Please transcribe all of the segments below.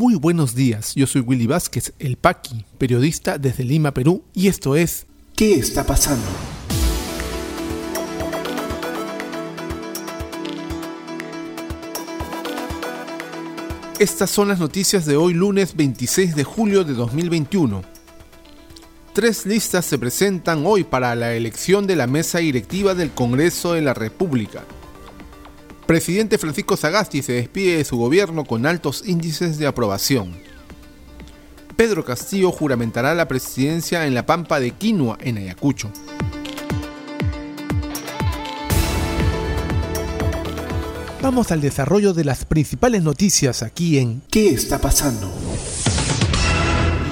Muy buenos días, yo soy Willy Vázquez, el Paqui, periodista desde Lima, Perú, y esto es ¿Qué está pasando? Estas son las noticias de hoy lunes 26 de julio de 2021. Tres listas se presentan hoy para la elección de la mesa directiva del Congreso de la República. Presidente Francisco Sagasti se despide de su gobierno con altos índices de aprobación. Pedro Castillo juramentará la presidencia en la Pampa de Quinua, en Ayacucho. Vamos al desarrollo de las principales noticias aquí en ¿Qué está pasando?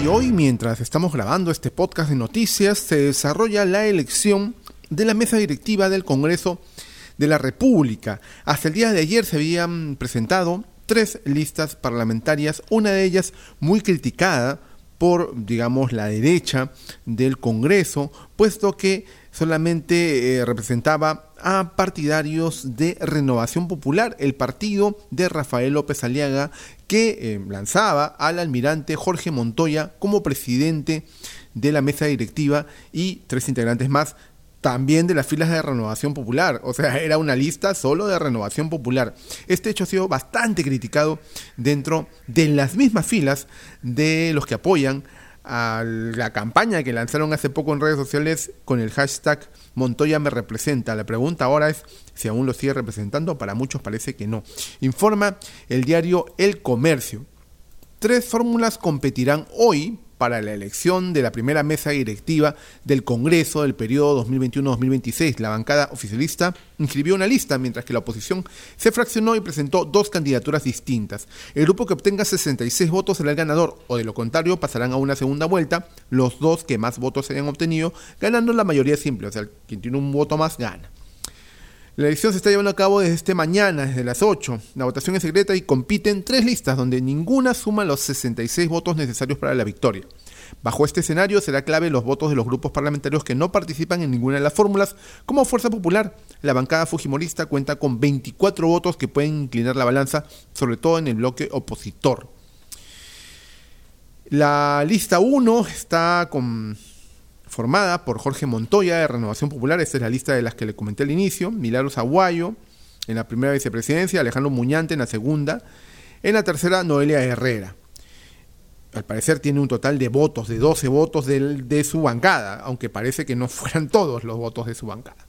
Y hoy, mientras estamos grabando este podcast de noticias, se desarrolla la elección de la mesa directiva del Congreso de la República. Hasta el día de ayer se habían presentado tres listas parlamentarias, una de ellas muy criticada por, digamos, la derecha del Congreso, puesto que solamente eh, representaba a partidarios de Renovación Popular, el partido de Rafael López Aliaga, que eh, lanzaba al almirante Jorge Montoya como presidente de la mesa directiva y tres integrantes más también de las filas de Renovación Popular. O sea, era una lista solo de Renovación Popular. Este hecho ha sido bastante criticado dentro de las mismas filas de los que apoyan a la campaña que lanzaron hace poco en redes sociales con el hashtag Montoya me representa. La pregunta ahora es si aún lo sigue representando. Para muchos parece que no. Informa el diario El Comercio. Tres fórmulas competirán hoy para la elección de la primera mesa directiva del Congreso del periodo 2021-2026. La bancada oficialista inscribió una lista, mientras que la oposición se fraccionó y presentó dos candidaturas distintas. El grupo que obtenga 66 votos será el ganador, o de lo contrario pasarán a una segunda vuelta los dos que más votos hayan obtenido, ganando la mayoría simple, o sea, quien tiene un voto más gana. La elección se está llevando a cabo desde este mañana, desde las 8. La votación es secreta y compiten tres listas donde ninguna suma los 66 votos necesarios para la victoria. Bajo este escenario será clave los votos de los grupos parlamentarios que no participan en ninguna de las fórmulas. Como Fuerza Popular, la bancada fujimorista cuenta con 24 votos que pueden inclinar la balanza, sobre todo en el bloque opositor. La lista 1 está con formada por Jorge Montoya de Renovación Popular, esta es la lista de las que le comenté al inicio, Milagros Aguayo en la primera vicepresidencia, Alejandro Muñante en la segunda, en la tercera Noelia Herrera. Al parecer tiene un total de votos, de 12 votos de, de su bancada, aunque parece que no fueran todos los votos de su bancada.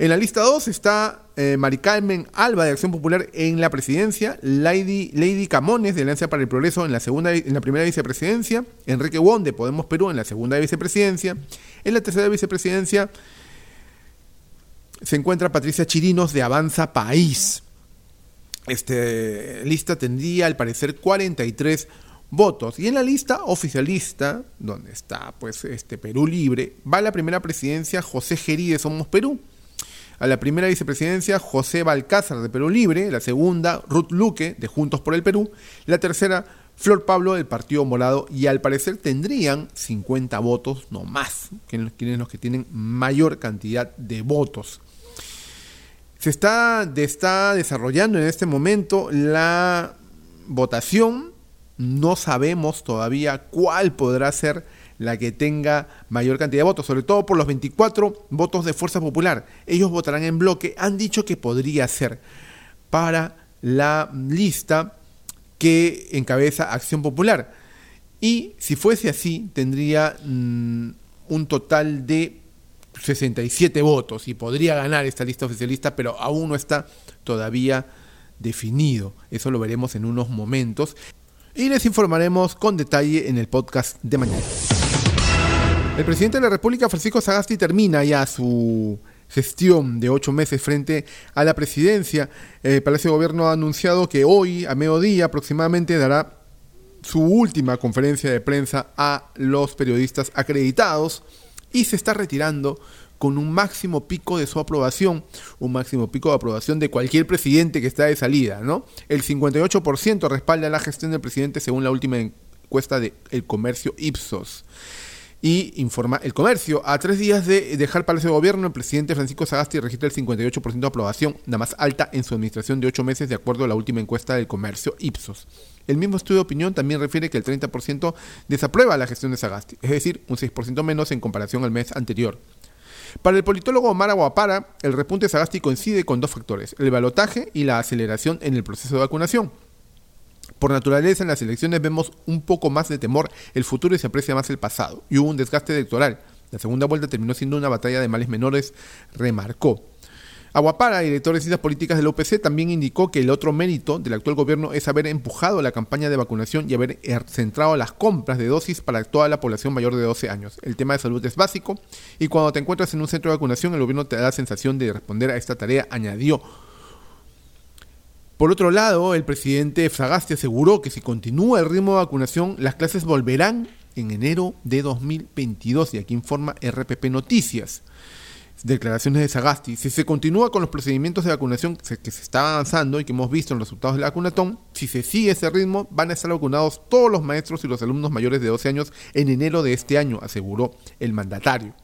En la lista 2 está eh, Mari Carmen Alba de Acción Popular en la presidencia, Lady, Lady Camones de Alianza para el Progreso en la, segunda, en la primera vicepresidencia, Enrique Wong de Podemos Perú en la segunda vicepresidencia, en la tercera vicepresidencia se encuentra Patricia Chirinos de Avanza País. Esta lista tendría al parecer 43 votos. Y en la lista oficialista, donde está pues este Perú Libre, va la primera presidencia José Gerí de Somos Perú a la primera vicepresidencia José Balcázar de Perú Libre, la segunda Ruth Luque de Juntos por el Perú, la tercera Flor Pablo del Partido Morado y al parecer tendrían 50 votos, no más, quienes los que tienen mayor cantidad de votos. Se está, está desarrollando en este momento la votación, no sabemos todavía cuál podrá ser la que tenga mayor cantidad de votos, sobre todo por los 24 votos de Fuerza Popular. Ellos votarán en bloque, han dicho que podría ser para la lista que encabeza Acción Popular. Y si fuese así, tendría mm, un total de 67 votos y podría ganar esta lista oficialista, pero aún no está todavía definido. Eso lo veremos en unos momentos y les informaremos con detalle en el podcast de mañana. El presidente de la República, Francisco Sagasti, termina ya su gestión de ocho meses frente a la presidencia. El Palacio de Gobierno ha anunciado que hoy, a mediodía aproximadamente, dará su última conferencia de prensa a los periodistas acreditados y se está retirando con un máximo pico de su aprobación, un máximo pico de aprobación de cualquier presidente que está de salida, ¿no? El 58% respalda la gestión del presidente según la última encuesta de El Comercio Ipsos. Y informa el comercio. A tres días de dejar Palacio de Gobierno, el presidente Francisco Sagasti registra el 58% de aprobación, la más alta en su administración de ocho meses, de acuerdo a la última encuesta del comercio Ipsos. El mismo estudio de opinión también refiere que el 30% desaprueba la gestión de Sagasti, es decir, un 6% menos en comparación al mes anterior. Para el politólogo Omar Aguapara, el repunte de Sagasti coincide con dos factores, el balotaje y la aceleración en el proceso de vacunación. Por naturaleza, en las elecciones vemos un poco más de temor el futuro y se aprecia más el pasado. Y hubo un desgaste electoral. La segunda vuelta terminó siendo una batalla de males menores, remarcó. Aguapara, director de Ciencias Políticas del OPC, también indicó que el otro mérito del actual gobierno es haber empujado la campaña de vacunación y haber er, centrado las compras de dosis para toda la población mayor de 12 años. El tema de salud es básico y cuando te encuentras en un centro de vacunación, el gobierno te da la sensación de responder a esta tarea, añadió. Por otro lado, el presidente Fragasti aseguró que si continúa el ritmo de vacunación, las clases volverán en enero de 2022 y aquí informa RPP Noticias. Declaraciones de Sagasti. Si se continúa con los procedimientos de vacunación que se está avanzando y que hemos visto en los resultados de la vacunatón, si se sigue ese ritmo, van a estar vacunados todos los maestros y los alumnos mayores de 12 años en enero de este año, aseguró el mandatario.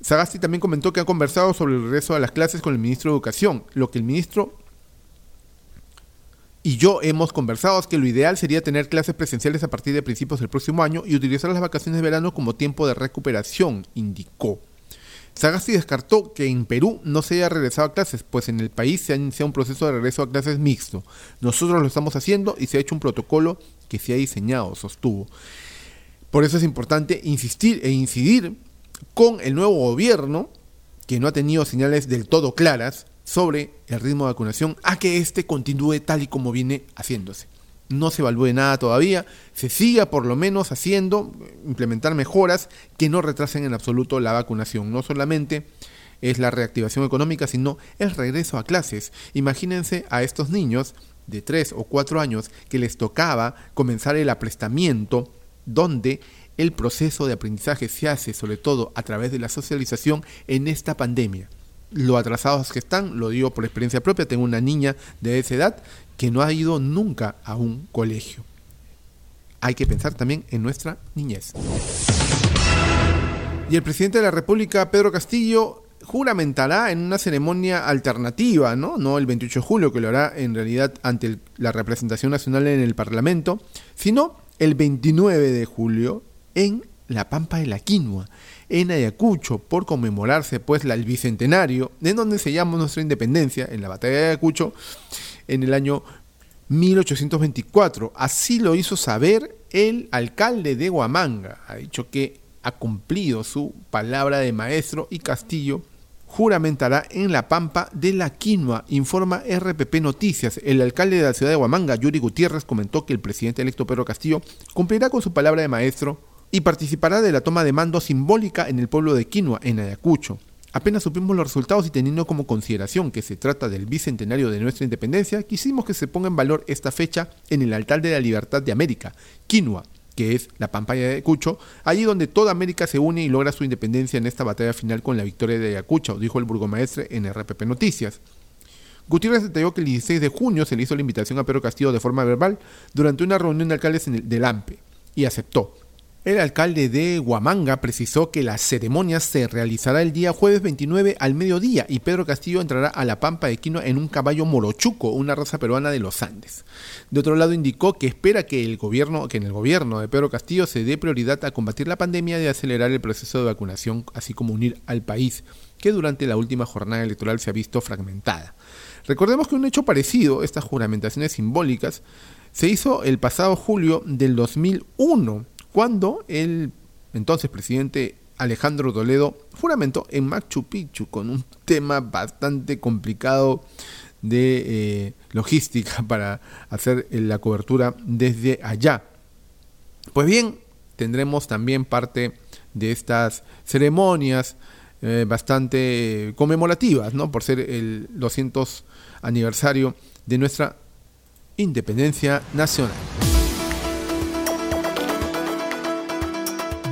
Sagasti también comentó que ha conversado sobre el regreso a las clases con el ministro de Educación, lo que el ministro y yo hemos conversado que lo ideal sería tener clases presenciales a partir de principios del próximo año y utilizar las vacaciones de verano como tiempo de recuperación, indicó. Sagasti descartó que en Perú no se haya regresado a clases, pues en el país se ha iniciado un proceso de regreso a clases mixto. Nosotros lo estamos haciendo y se ha hecho un protocolo que se ha diseñado, sostuvo. Por eso es importante insistir e incidir con el nuevo gobierno, que no ha tenido señales del todo claras, sobre el ritmo de vacunación a que éste continúe tal y como viene haciéndose. No se evalúe nada todavía, se siga por lo menos haciendo, implementar mejoras que no retrasen en absoluto la vacunación. No solamente es la reactivación económica, sino el regreso a clases. Imagínense a estos niños de 3 o 4 años que les tocaba comenzar el aprestamiento donde el proceso de aprendizaje se hace sobre todo a través de la socialización en esta pandemia lo atrasados que están, lo digo por experiencia propia, tengo una niña de esa edad que no ha ido nunca a un colegio. Hay que pensar también en nuestra niñez. Y el presidente de la República, Pedro Castillo, juramentará en una ceremonia alternativa, ¿no? No el 28 de julio, que lo hará en realidad ante la representación nacional en el Parlamento, sino el 29 de julio en la Pampa de la Quinua, en Ayacucho, por conmemorarse pues el bicentenario, de donde se llama nuestra independencia, en la batalla de Ayacucho, en el año 1824. Así lo hizo saber el alcalde de Huamanga. Ha dicho que ha cumplido su palabra de maestro y Castillo juramentará en la Pampa de la Quinoa, informa RPP Noticias. El alcalde de la ciudad de Huamanga, Yuri Gutiérrez, comentó que el presidente electo Pedro Castillo cumplirá con su palabra de maestro y participará de la toma de mando simbólica en el pueblo de Quinoa, en Ayacucho. Apenas supimos los resultados y teniendo como consideración que se trata del bicentenario de nuestra independencia, quisimos que se ponga en valor esta fecha en el altar de la libertad de América, Quinoa, que es la Pampaya de Ayacucho, allí donde toda América se une y logra su independencia en esta batalla final con la victoria de Ayacucho, dijo el burgomaestre en RPP Noticias. Gutiérrez detalló que el 16 de junio se le hizo la invitación a Pedro Castillo de forma verbal durante una reunión de alcaldes en el, del AMPE y aceptó. El alcalde de Huamanga precisó que la ceremonia se realizará el día jueves 29 al mediodía y Pedro Castillo entrará a la Pampa de Quino en un caballo morochuco, una raza peruana de los Andes. De otro lado indicó que espera que el gobierno, que en el gobierno de Pedro Castillo se dé prioridad a combatir la pandemia y acelerar el proceso de vacunación, así como unir al país, que durante la última jornada electoral se ha visto fragmentada. Recordemos que un hecho parecido, estas juramentaciones simbólicas, se hizo el pasado julio del 2001 cuando el entonces presidente Alejandro Toledo juramentó en Machu Picchu con un tema bastante complicado de eh, logística para hacer la cobertura desde allá. Pues bien, tendremos también parte de estas ceremonias eh, bastante conmemorativas, ¿no? Por ser el 200 aniversario de nuestra independencia nacional.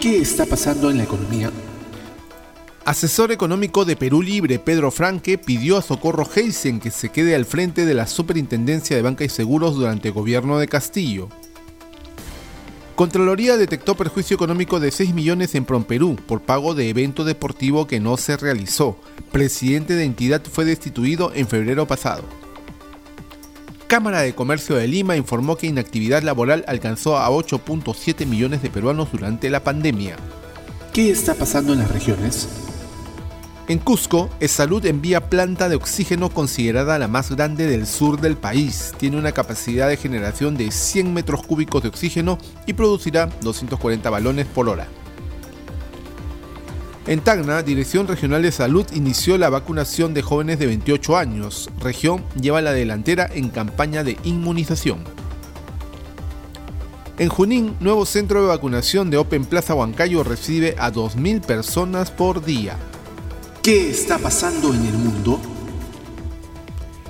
¿Qué está pasando en la economía? Asesor económico de Perú Libre, Pedro Franque, pidió a Socorro Heisen que se quede al frente de la Superintendencia de Banca y Seguros durante el gobierno de Castillo. Contraloría detectó perjuicio económico de 6 millones en Promperú por pago de evento deportivo que no se realizó. Presidente de entidad fue destituido en febrero pasado. Cámara de Comercio de Lima informó que inactividad laboral alcanzó a 8.7 millones de peruanos durante la pandemia. ¿Qué está pasando en las regiones? En Cusco, Salud envía planta de oxígeno considerada la más grande del sur del país. Tiene una capacidad de generación de 100 metros cúbicos de oxígeno y producirá 240 balones por hora. En Tacna, Dirección Regional de Salud inició la vacunación de jóvenes de 28 años. Región lleva la delantera en campaña de inmunización. En Junín, nuevo centro de vacunación de Open Plaza Huancayo recibe a 2.000 personas por día. ¿Qué está pasando en el mundo?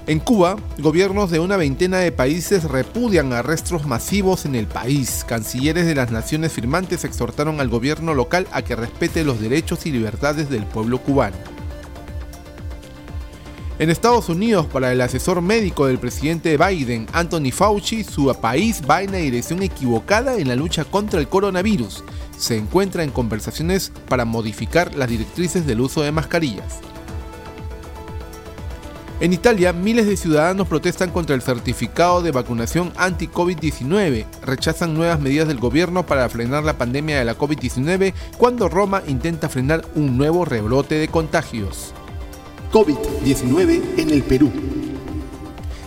En Cuba, gobiernos de una veintena de países repudian arrestos masivos en el país. Cancilleres de las naciones firmantes exhortaron al gobierno local a que respete los derechos y libertades del pueblo cubano. En Estados Unidos, para el asesor médico del presidente Biden, Anthony Fauci, su país va en la dirección equivocada en la lucha contra el coronavirus se encuentra en conversaciones para modificar las directrices del uso de mascarillas. En Italia, miles de ciudadanos protestan contra el certificado de vacunación anti-COVID-19. Rechazan nuevas medidas del gobierno para frenar la pandemia de la COVID-19 cuando Roma intenta frenar un nuevo rebrote de contagios. COVID-19 en el Perú.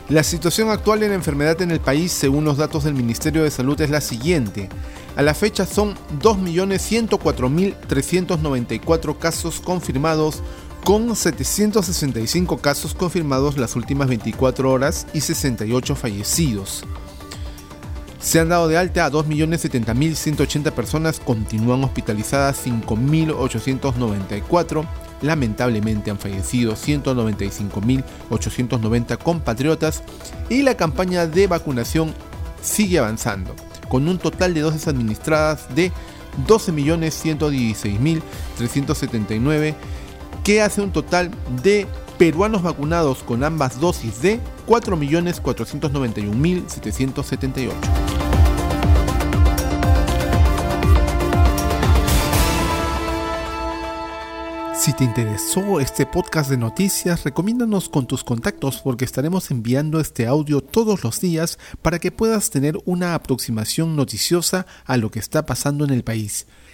La situación actual de la enfermedad en el país, según los datos del Ministerio de Salud, es la siguiente. A la fecha son 2.104.394 casos confirmados, con 765 casos confirmados las últimas 24 horas y 68 fallecidos. Se han dado de alta a 2.070.180 personas, continúan hospitalizadas 5.894, lamentablemente han fallecido 195.890 compatriotas y la campaña de vacunación sigue avanzando con un total de dosis administradas de 12.116.379, que hace un total de peruanos vacunados con ambas dosis de 4.491.778. Si te interesó este podcast de noticias, recomiéndanos con tus contactos porque estaremos enviando este audio todos los días para que puedas tener una aproximación noticiosa a lo que está pasando en el país.